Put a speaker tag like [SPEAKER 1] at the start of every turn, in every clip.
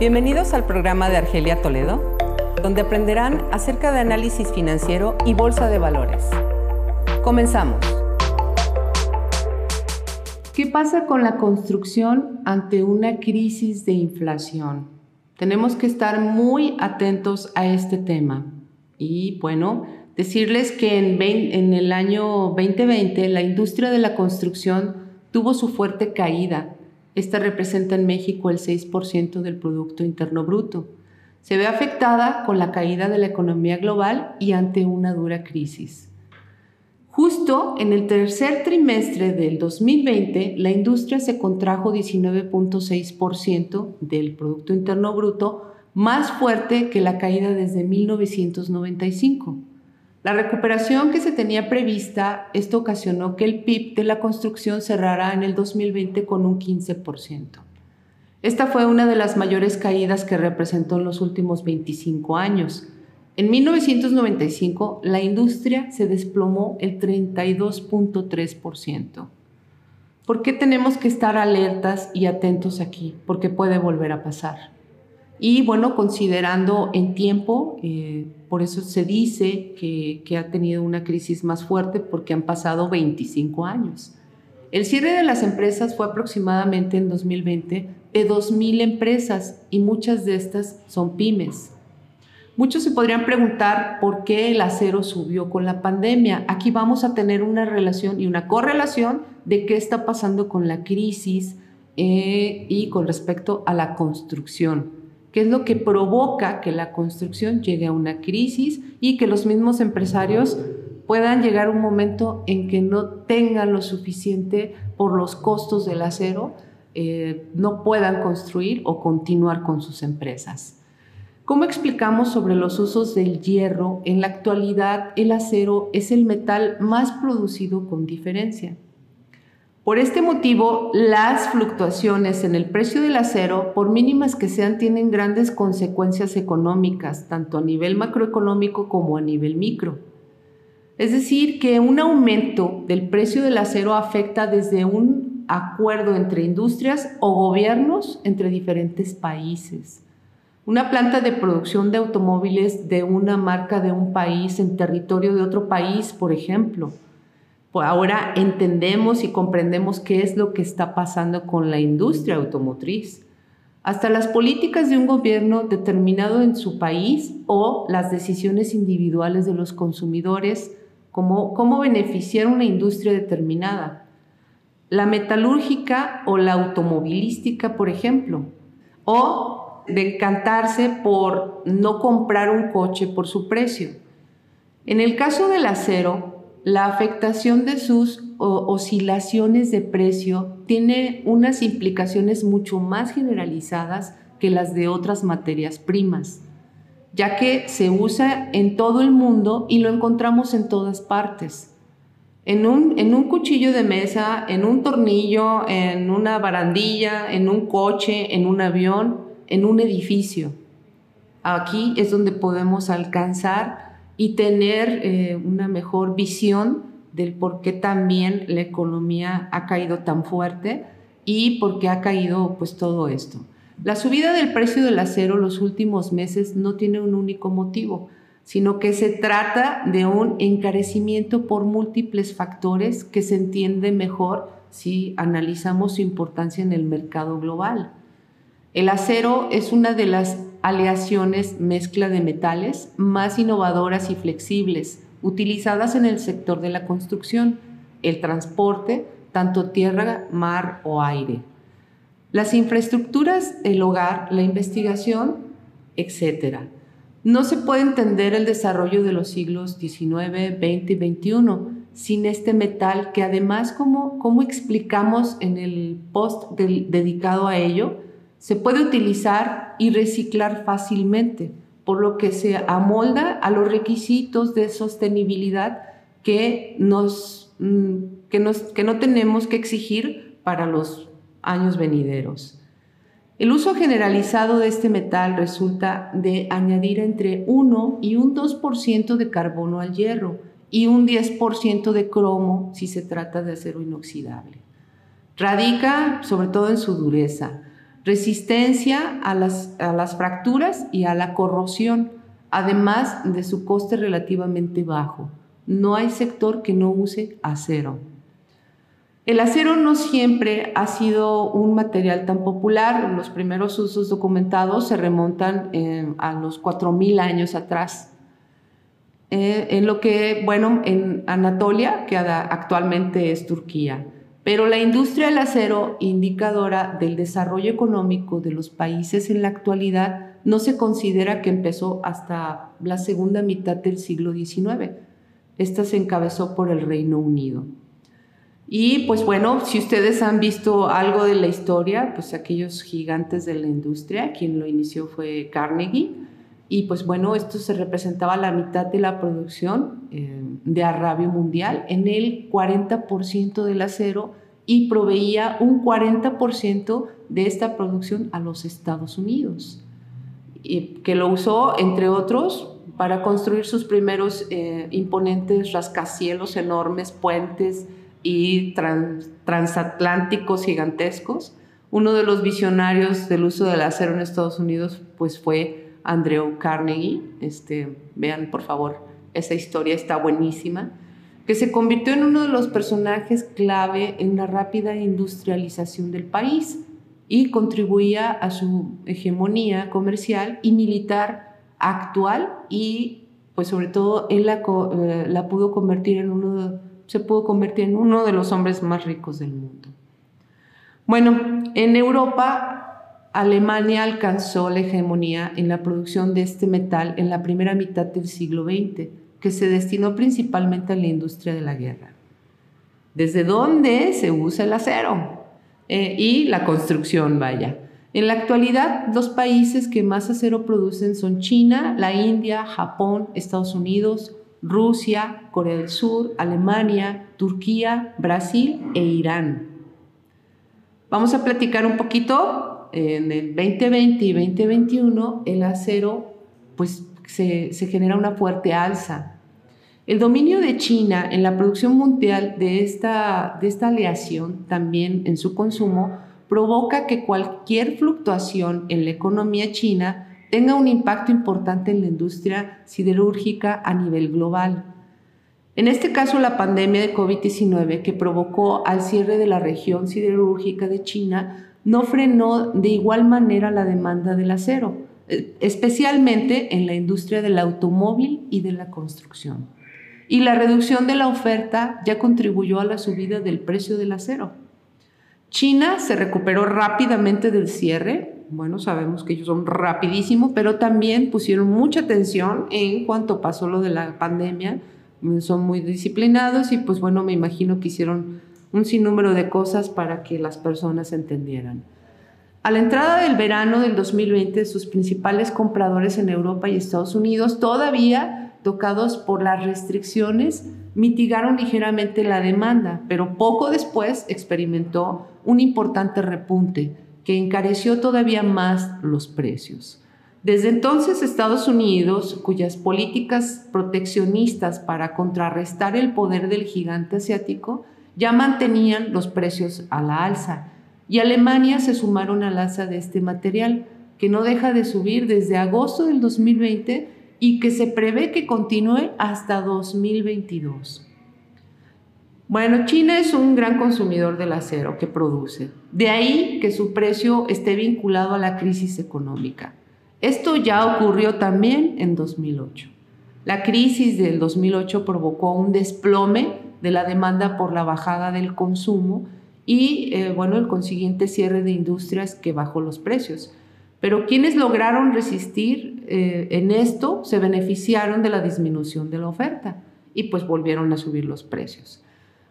[SPEAKER 1] Bienvenidos al programa de Argelia Toledo, donde aprenderán acerca de análisis financiero y bolsa de valores. Comenzamos. ¿Qué pasa con la construcción ante una crisis de inflación? Tenemos que estar muy atentos a este tema. Y bueno, decirles que en, el año 2020 la industria de la construcción tuvo su fuerte caída esta representa en México el 6% del Producto Interno Bruto. Se ve afectada con la caída de la economía global y ante una dura crisis. Justo en el tercer trimestre del 2020, la industria se contrajo 19.6% del Producto Interno Bruto, más fuerte que la caída desde 1995. La recuperación que se tenía prevista, esto ocasionó que el PIB de la construcción cerrara en el 2020 con un 15%. Esta fue una de las mayores caídas que representó en los últimos 25 años. En 1995, la industria se desplomó el 32.3%. ¿Por qué tenemos que estar alertas y atentos aquí? Porque puede volver a pasar. Y bueno, considerando en tiempo, eh, por eso se dice que, ha tenido una crisis más fuerte porque han pasado 25 años. El cierre de las empresas fue aproximadamente en 2020 de 2.000 empresas y muchas de estas son pymes. Muchos se podrían preguntar por qué el acero subió con la pandemia. Aquí vamos a tener una relación y una correlación de qué está pasando con la crisis eh, y con respecto a la construcción que es lo que provoca que la construcción llegue a una crisis y que los mismos empresarios puedan llegar a un momento en que no tengan lo suficiente por los costos del acero, eh, no puedan construir o continuar con sus empresas. ¿Cómo explicamos sobre los usos del hierro? En la actualidad, el acero es el metal más producido con diferencia. Por este motivo, las fluctuaciones en el precio del acero, por mínimas que sean, tienen grandes consecuencias económicas, tanto a nivel macroeconómico como a nivel micro. Es decir, que un aumento del precio del acero afecta desde un acuerdo entre industrias o gobiernos entre diferentes países. Una planta de producción de automóviles de una marca de un país en territorio de otro país, por ejemplo, ahora entendemos y comprendemos qué es lo que está pasando con la industria automotriz. Hasta las políticas de un gobierno determinado en su país o las decisiones individuales de los consumidores, como cómo beneficiar una industria determinada. La metalúrgica o la automovilística, por ejemplo, o de encantarse por no comprar un coche por su precio. En el caso del acero, la afectación de sus oscilaciones de precio tiene unas implicaciones mucho más generalizadas que las de otras materias primas, ya que se usa en todo el mundo y lo encontramos en todas partes. En un, en un cuchillo de mesa, en un tornillo, en una barandilla, en un coche, en un avión, en un edificio. Aquí es donde podemos alcanzar y tener eh, una mejor visión del por qué también la economía ha caído tan fuerte y por qué ha caído pues todo esto. La subida del precio del acero los últimos meses no tiene un único motivo, sino que se trata de un encarecimiento por múltiples factores que se entiende mejor si analizamos su importancia en el mercado global. El acero es una de las aleaciones mezcla de metales más innovadoras y flexibles, utilizadas en el sector de la construcción, el transporte, tanto tierra, mar o aire, las infraestructuras, el hogar, la investigación, etc. No se puede entender el desarrollo de los siglos XIX, XX y XXI sin este metal que además, como, como explicamos en el post dedicado a ello, se puede utilizar y reciclar fácilmente, por lo que se amolda a los requisitos de sostenibilidad que, nos, mm, que, nos, que no tenemos que exigir para los años venideros. El uso generalizado de este metal resulta de añadir entre 1 y un 2% de carbono al hierro y un 10% de cromo si se trata de acero inoxidable. Radica sobre todo en su dureza, resistencia a las, a las fracturas y a la corrosión, además de su coste relativamente bajo. No hay sector que no use acero. El acero no siempre ha sido un material tan popular. Los primeros usos documentados se remontan eh, a los 4.000 años atrás. Eh, en lo que, bueno, en Anatolia, que actualmente es Turquía. Pero la industria del acero, indicadora del desarrollo económico de los países en la actualidad, no se considera que empezó hasta la segunda mitad del siglo XIX. Esta se encabezó por el Reino Unido. Y pues bueno, si ustedes han visto algo de la historia, pues aquellos gigantes de la industria, quien lo inició fue Carnegie. Y pues bueno, esto se representaba la mitad de la producción eh, de Arabia mundial, en el 40% del acero y proveía un 40% de esta producción a los Estados Unidos, y que lo usó, entre otros, para construir sus primeros eh, imponentes rascacielos enormes, puentes, y transatlánticos gigantescos. Uno de los visionarios del uso del acero en Estados Unidos pues fue Andrew Carnegie. Este, vean por favor, esa historia está buenísima que se convirtió en uno de los personajes clave en la rápida industrialización del país y contribuía a su hegemonía comercial y militar actual y pues sobre todo él la, eh, pudo convertir en uno se pudo convertir en uno de los hombres más ricos del mundo. Bueno, en Europa, Alemania alcanzó la hegemonía en la producción de este metal en la primera mitad del siglo XX, que se destinó principalmente a la industria de la guerra. ¿Desde dónde se usa el acero? Eh, y la construcción, vaya. En la actualidad, los países que más acero producen son China, la India, Japón, Estados Unidos, Rusia, Corea del Sur, Alemania, Turquía, Brasil e Irán. Vamos a platicar un poquito. En el 2020 y 2021 el acero pues se, genera una fuerte alza. El dominio de China en la producción mundial de esta, de esta aleación, también en su consumo, provoca que cualquier fluctuación en la economía china tenga un impacto importante en la industria siderúrgica a nivel global. En este caso, la pandemia de COVID-19 que provocó al cierre de la región siderúrgica de China no frenó de igual manera la demanda del acero, eh, especialmente en la industria del automóvil y de la construcción. Y la reducción de la oferta ya contribuyó a la subida del precio del acero. China se recuperó rápidamente del cierre, bueno, sabemos que ellos son rapidísimos, pero también pusieron mucha atención en cuanto pasó lo de la pandemia. Son muy disciplinados y pues bueno, me imagino que hicieron un sinnúmero de cosas para que las personas entendieran. A la entrada del verano del 2020, sus principales compradores en Europa y Estados Unidos, todavía tocados por las restricciones, mitigaron ligeramente la demanda, pero poco después experimentó un importante repunte que encareció todavía más los precios. Desde entonces Estados Unidos, cuyas políticas proteccionistas para contrarrestar el poder del gigante asiático ya mantenían los precios a la alza, y Alemania se sumaron al alza de este material, que no deja de subir desde agosto del 2020 y que se prevé que continúe hasta 2022. Bueno, China es un gran consumidor del acero que produce. De ahí que su precio esté vinculado a la crisis económica. Esto ya ocurrió también en 2008. La crisis del 2008 provocó un desplome de la demanda por la bajada del consumo y, eh, bueno, el consiguiente cierre de industrias que bajó los precios. Pero quienes lograron resistir eh, en esto se beneficiaron de la disminución de la oferta y pues volvieron a subir los precios.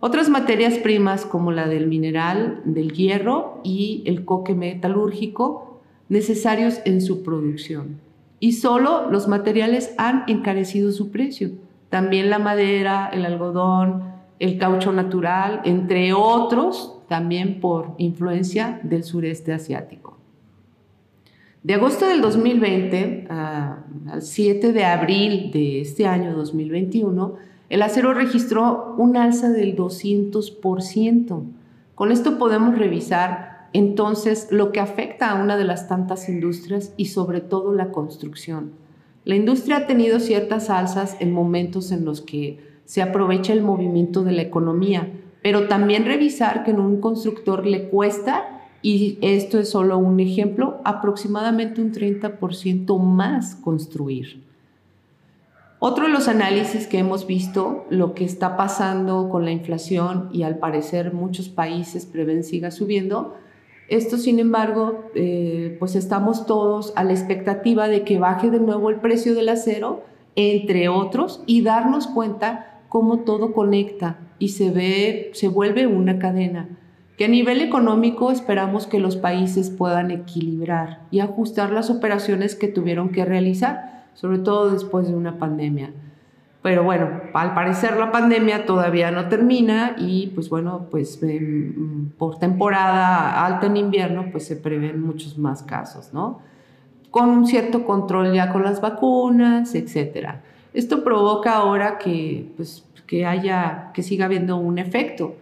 [SPEAKER 1] Otras materias primas como la del mineral, del hierro y el coque metalúrgico necesarios en su producción. Y solo los materiales han encarecido su precio. También la madera, el algodón, el caucho natural, entre otros, también por influencia del sureste asiático. De agosto del 2020 al 7 de abril de este año 2021, el acero registró un alza del 200%. Con esto podemos revisar entonces lo que afecta a una de las tantas industrias y sobre todo la construcción. La industria ha tenido ciertas alzas en momentos en los que se aprovecha el movimiento de la economía, pero también revisar que en un constructor le cuesta, y esto es solo un ejemplo, aproximadamente un 30% más construir. Otro de los análisis que hemos visto, lo que está pasando con la inflación y al parecer muchos países prevén siga subiendo, esto sin embargo, eh, pues estamos todos a la expectativa de que baje de nuevo el precio del acero, entre otros, y darnos cuenta cómo todo conecta y se ve, se vuelve una cadena que a nivel económico esperamos que los países puedan equilibrar y ajustar las operaciones que tuvieron que realizar sobre todo después de una pandemia. Pero bueno, al parecer la pandemia todavía no termina y pues bueno, pues em, por temporada alta en invierno pues se prevén muchos más casos, ¿no? Con un cierto control ya con las vacunas, etcétera. Esto provoca ahora que pues que haya que siga habiendo un efecto.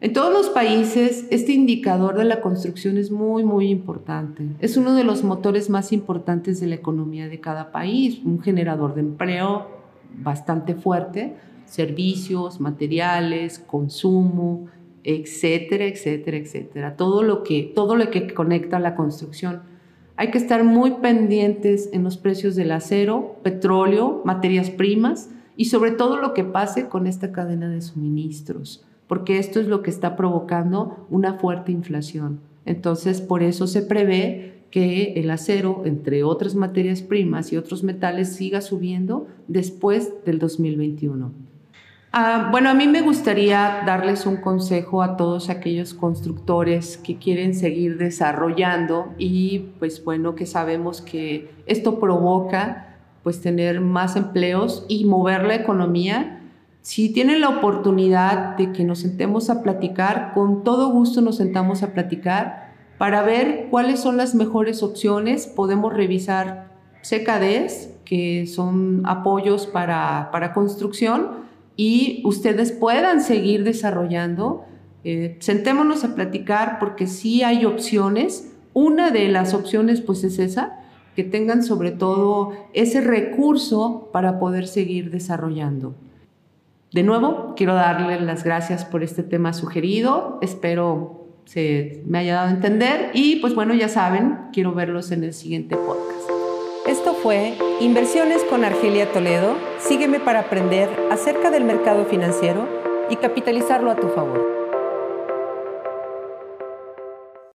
[SPEAKER 1] En todos los países, este indicador de la construcción es muy, muy importante. Es uno de los motores más importantes de la economía de cada país, un generador de empleo bastante fuerte, servicios, materiales, consumo, etcétera, etcétera, etcétera. Todo lo que, todo lo que conecta a la construcción. Hay que estar muy pendientes en los precios del acero, petróleo, materias primas y sobre todo lo que pase con esta cadena de suministros porque esto es lo que está provocando una fuerte inflación. Entonces, por eso se prevé que el acero, entre otras materias primas y otros metales, siga subiendo después del 2021. Ah, bueno, a mí me gustaría darles un consejo a todos aquellos constructores que quieren seguir desarrollando y pues bueno, que sabemos que esto provoca pues tener más empleos y mover la economía si tienen la oportunidad de que nos sentemos a platicar, con todo gusto nos sentamos a platicar para ver cuáles son las mejores opciones. Podemos revisar CKDs, que son apoyos para, construcción, y ustedes puedan seguir desarrollando. Eh, sentémonos a platicar porque sí hay opciones. Una de las opciones pues es esa, que tengan sobre todo ese recurso para poder seguir desarrollando. De nuevo, quiero darle las gracias por este tema sugerido. Espero se me haya dado a entender y pues bueno, ya saben, quiero verlos en el siguiente podcast.
[SPEAKER 2] Inversiones con Argelia Toledo. Sígueme para aprender acerca del mercado financiero y capitalizarlo a tu favor.